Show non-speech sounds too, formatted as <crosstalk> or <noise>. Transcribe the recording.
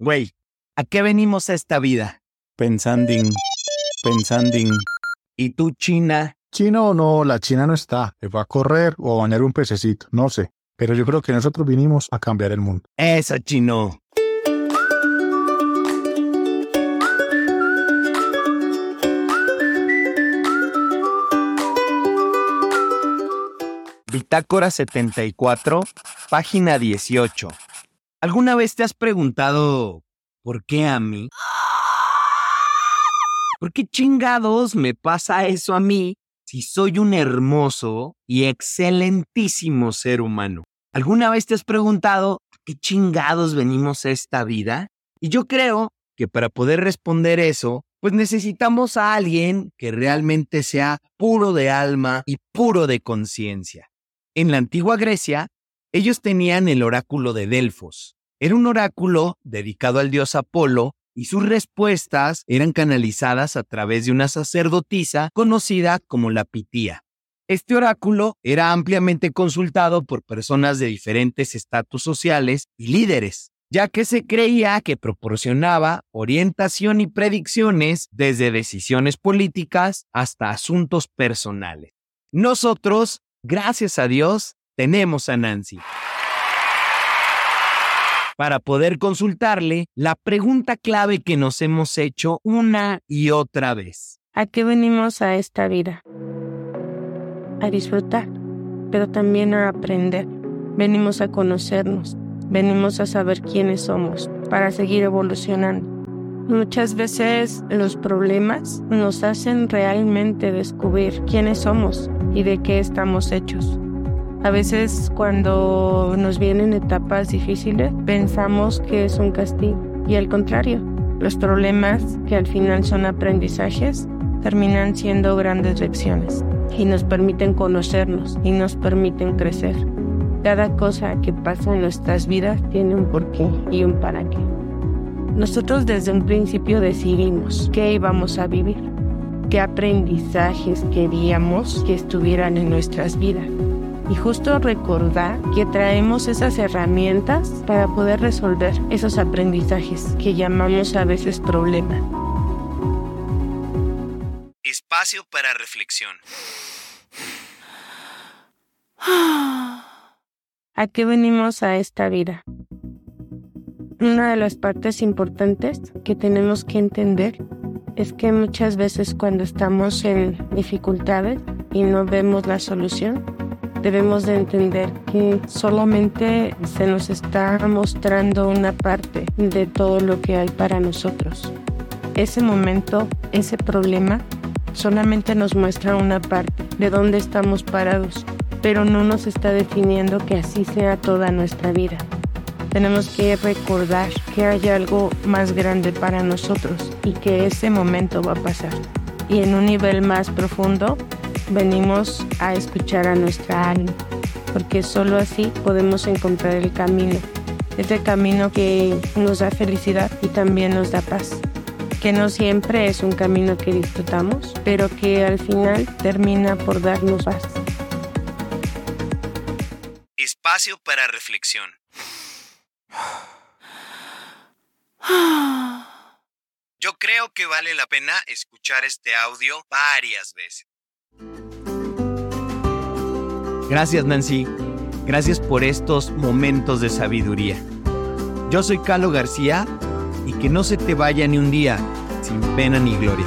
Güey, ¿a qué venimos a esta vida? Pensanding, pensanding. ¿Y tú, China? Chino o no, la China no está. Se va a correr o a bañar un pececito, no sé. Pero yo creo que nosotros vinimos a cambiar el mundo. Eso, chino. Bitácora 74, página 18. ¿Alguna vez te has preguntado por qué a mí? ¿Por qué chingados me pasa eso a mí si soy un hermoso y excelentísimo ser humano? ¿Alguna vez te has preguntado qué chingados venimos a esta vida? Y yo creo que para poder responder eso, pues necesitamos a alguien que realmente sea puro de alma y puro de conciencia. En la antigua Grecia, ellos tenían el oráculo de Delfos. Era un oráculo dedicado al dios Apolo y sus respuestas eran canalizadas a través de una sacerdotisa conocida como la Pitía. Este oráculo era ampliamente consultado por personas de diferentes estatus sociales y líderes, ya que se creía que proporcionaba orientación y predicciones desde decisiones políticas hasta asuntos personales. Nosotros gracias a Dios, tenemos a Nancy. Para poder consultarle la pregunta clave que nos hemos hecho una y otra vez. ¿A qué venimos a esta vida? A disfrutar, pero también a aprender. Venimos a conocernos, venimos a saber quiénes somos para seguir evolucionando. Muchas veces los problemas nos hacen realmente descubrir quiénes somos y de qué estamos hechos. A veces cuando nos vienen etapas difíciles pensamos que es un castigo y al contrario, los problemas que al final son aprendizajes terminan siendo grandes lecciones y nos permiten conocernos y nos permiten crecer. Cada cosa que pasa en nuestras vidas tiene un porqué y un para qué. Nosotros desde un principio decidimos qué íbamos a vivir, qué aprendizajes queríamos que estuvieran en nuestras vidas. Y justo recordar que traemos esas herramientas para poder resolver esos aprendizajes que llamamos a veces problemas. Espacio para reflexión. ¿A qué venimos a esta vida? Una de las partes importantes que tenemos que entender es que muchas veces cuando estamos en dificultades y no vemos la solución, debemos de entender que solamente se nos está mostrando una parte de todo lo que hay para nosotros. Ese momento, ese problema, solamente nos muestra una parte de dónde estamos parados, pero no nos está definiendo que así sea toda nuestra vida tenemos que recordar que hay algo más grande para nosotros y que ese momento va a pasar. Y en un nivel más profundo, venimos a escuchar a nuestra alma, porque solo así podemos encontrar el camino, ese camino que nos da felicidad y también nos da paz, que no siempre es un camino que disfrutamos, pero que al final termina por darnos paz. Espacio para reflexión. <sighs> Yo creo que vale la pena escuchar este audio varias veces. Gracias Nancy, gracias por estos momentos de sabiduría. Yo soy Carlos García y que no se te vaya ni un día sin pena ni gloria.